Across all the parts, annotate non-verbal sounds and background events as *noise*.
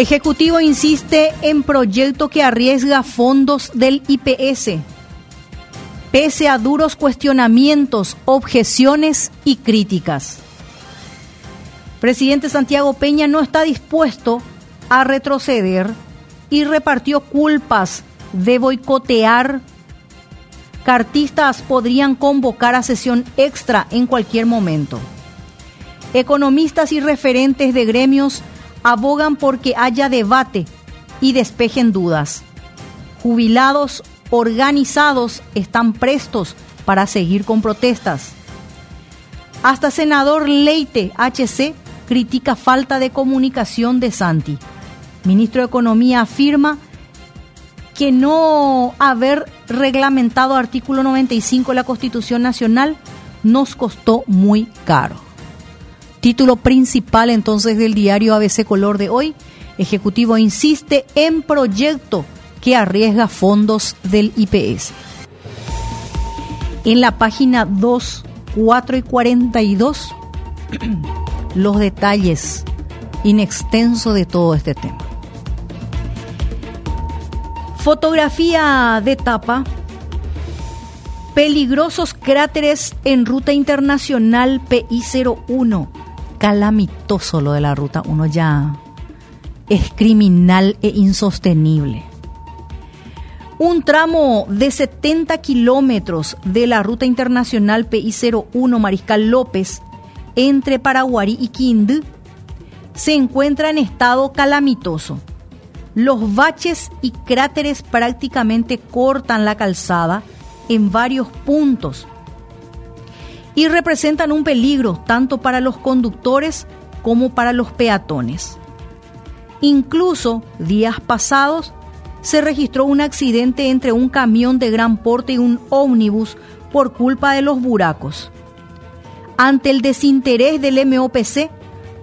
Ejecutivo insiste en proyecto que arriesga fondos del IPS. Pese a duros cuestionamientos, objeciones y críticas. Presidente Santiago Peña no está dispuesto a retroceder y repartió culpas de boicotear. Cartistas podrían convocar a sesión extra en cualquier momento. Economistas y referentes de gremios abogan porque haya debate y despejen dudas. Jubilados organizados están prestos para seguir con protestas. Hasta senador Leite HC critica falta de comunicación de Santi. Ministro de Economía afirma que no haber reglamentado artículo 95 de la Constitución Nacional nos costó muy caro. Título principal entonces del diario ABC Color de hoy. Ejecutivo insiste en proyecto que arriesga fondos del IPS. En la página 2, 4 y 42, *clears throat* los detalles in extenso de todo este tema. Fotografía de tapa. Peligrosos cráteres en ruta internacional PI01 calamitoso lo de la ruta 1 ya es criminal e insostenible. Un tramo de 70 kilómetros de la ruta internacional PI01 Mariscal López entre Paraguarí y Quindú se encuentra en estado calamitoso. Los baches y cráteres prácticamente cortan la calzada en varios puntos y representan un peligro tanto para los conductores como para los peatones. Incluso días pasados se registró un accidente entre un camión de gran porte y un ómnibus por culpa de los buracos. Ante el desinterés del MOPC,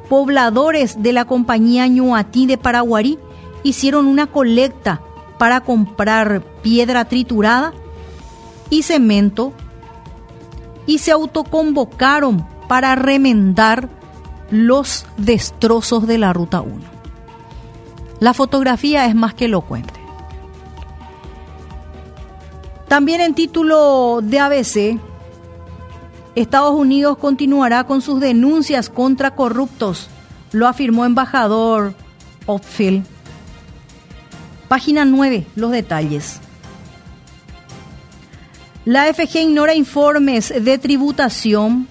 pobladores de la compañía Ñuatí de Paraguarí hicieron una colecta para comprar piedra triturada y cemento y se autoconvocaron para remendar los destrozos de la Ruta 1. La fotografía es más que elocuente. También en título de ABC, Estados Unidos continuará con sus denuncias contra corruptos, lo afirmó embajador Opfield. Página 9, los detalles. La FG ignora informes de tributación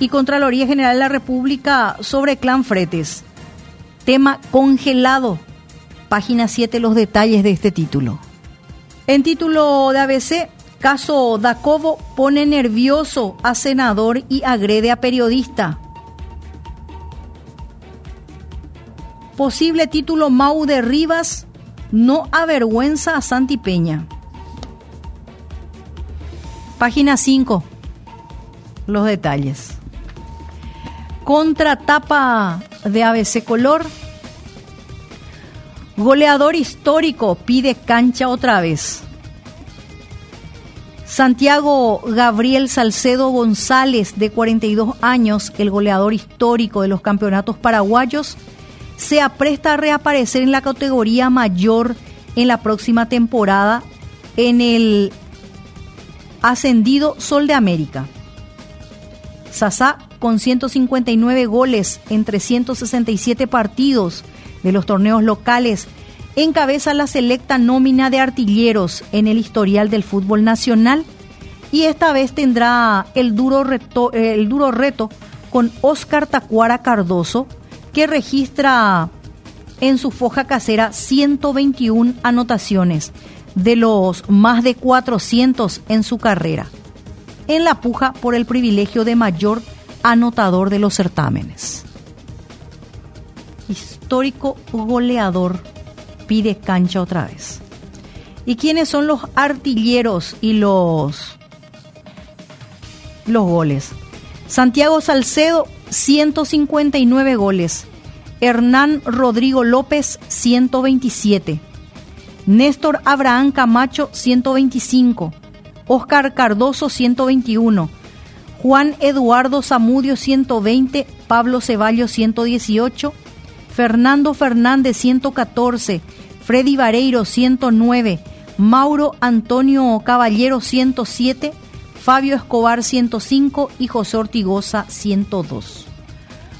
y Contraloría General de la República sobre Clan Fretes. Tema congelado. Página 7, los detalles de este título. En título de ABC, caso Dacobo pone nervioso a senador y agrede a periodista. Posible título Mau de Rivas no avergüenza a Santi Peña. Página 5. Los detalles. Contratapa de ABC Color. Goleador histórico pide cancha otra vez. Santiago Gabriel Salcedo González, de 42 años, el goleador histórico de los campeonatos paraguayos, se apresta a reaparecer en la categoría mayor en la próxima temporada en el ascendido Sol de América. Sasá, con 159 goles en 367 partidos de los torneos locales, encabeza la selecta nómina de artilleros en el historial del fútbol nacional y esta vez tendrá el duro reto, el duro reto con Oscar Tacuara Cardoso, que registra en su foja casera 121 anotaciones, de los más de 400 en su carrera, en la puja por el privilegio de mayor anotador de los certámenes. Histórico goleador pide cancha otra vez. ¿Y quiénes son los artilleros y los, los goles? Santiago Salcedo, 159 goles. Hernán Rodrigo López, 127. Néstor Abraham Camacho 125, Oscar Cardoso 121, Juan Eduardo Zamudio 120, Pablo Ceballos 118, Fernando Fernández 114, Freddy Vareiro 109, Mauro Antonio Caballero 107, Fabio Escobar 105 y José Ortigosa 102.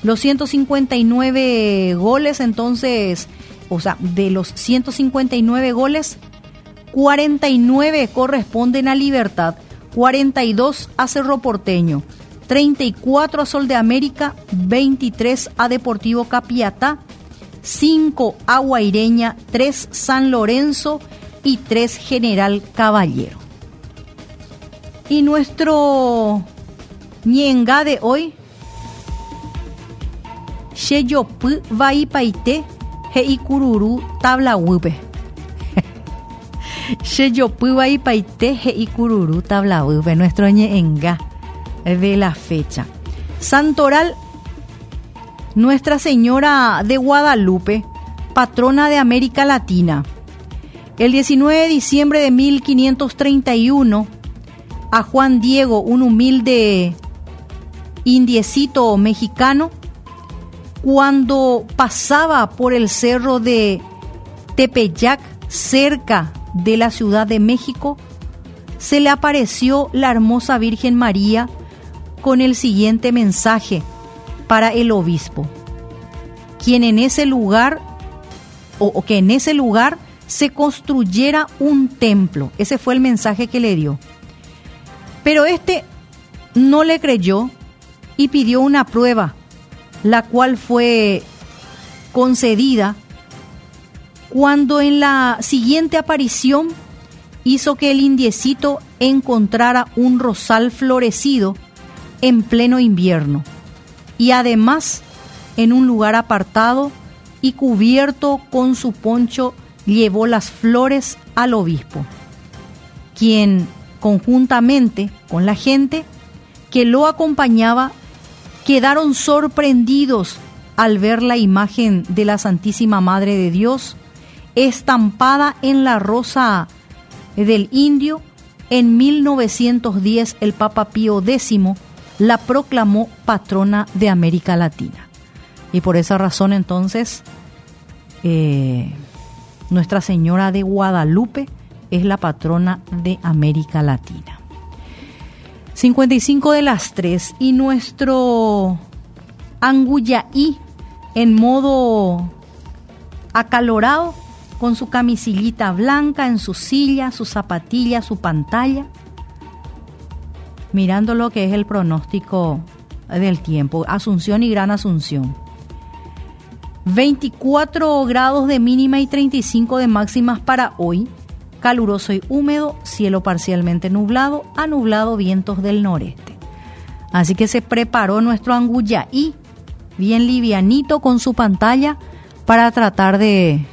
Los 159 goles entonces, o sea, de los 159 goles, 49 corresponden a Libertad, 42 a Cerro Porteño, 34 a Sol de América, 23 a Deportivo Capiatá, 5 a Guaireña, 3 San Lorenzo y 3 General Caballero. Y nuestro ñenga de hoy, Sheyopu Vaipaite, Heikururu Tabla Wube. *laughs* Sheyopu Vaipaite, Heikururu Tabla Wube, nuestro ñenga de la fecha. Santoral, Nuestra Señora de Guadalupe, patrona de América Latina. El 19 de diciembre de 1531, a Juan Diego, un humilde indiecito mexicano, cuando pasaba por el cerro de Tepeyac, cerca de la Ciudad de México, se le apareció la hermosa Virgen María con el siguiente mensaje para el obispo, quien en ese lugar, o, que en ese lugar se construyera un templo. Ese fue el mensaje que le dio. Pero este no le creyó y pidió una prueba, la cual fue concedida cuando en la siguiente aparición hizo que el indiecito encontrara un rosal florecido en pleno invierno y además en un lugar apartado y cubierto con su poncho llevó las flores al obispo, quien conjuntamente con la gente que lo acompañaba, quedaron sorprendidos al ver la imagen de la Santísima Madre de Dios estampada en la rosa del indio. En 1910 el Papa Pío X la proclamó patrona de América Latina. Y por esa razón entonces eh, Nuestra Señora de Guadalupe es la patrona de América Latina. 55 de las 3 y nuestro Anguyaí en modo acalorado con su camisillita blanca en su silla, su zapatilla, su pantalla, mirando lo que es el pronóstico del tiempo, Asunción y Gran Asunción. 24 grados de mínima y 35 de máximas para hoy caluroso y húmedo, cielo parcialmente nublado, a nublado vientos del noreste. Así que se preparó nuestro y bien livianito con su pantalla, para tratar de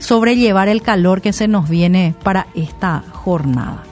sobrellevar el calor que se nos viene para esta jornada.